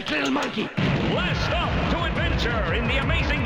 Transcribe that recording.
sick little monkey. Blast off to adventure in the amazing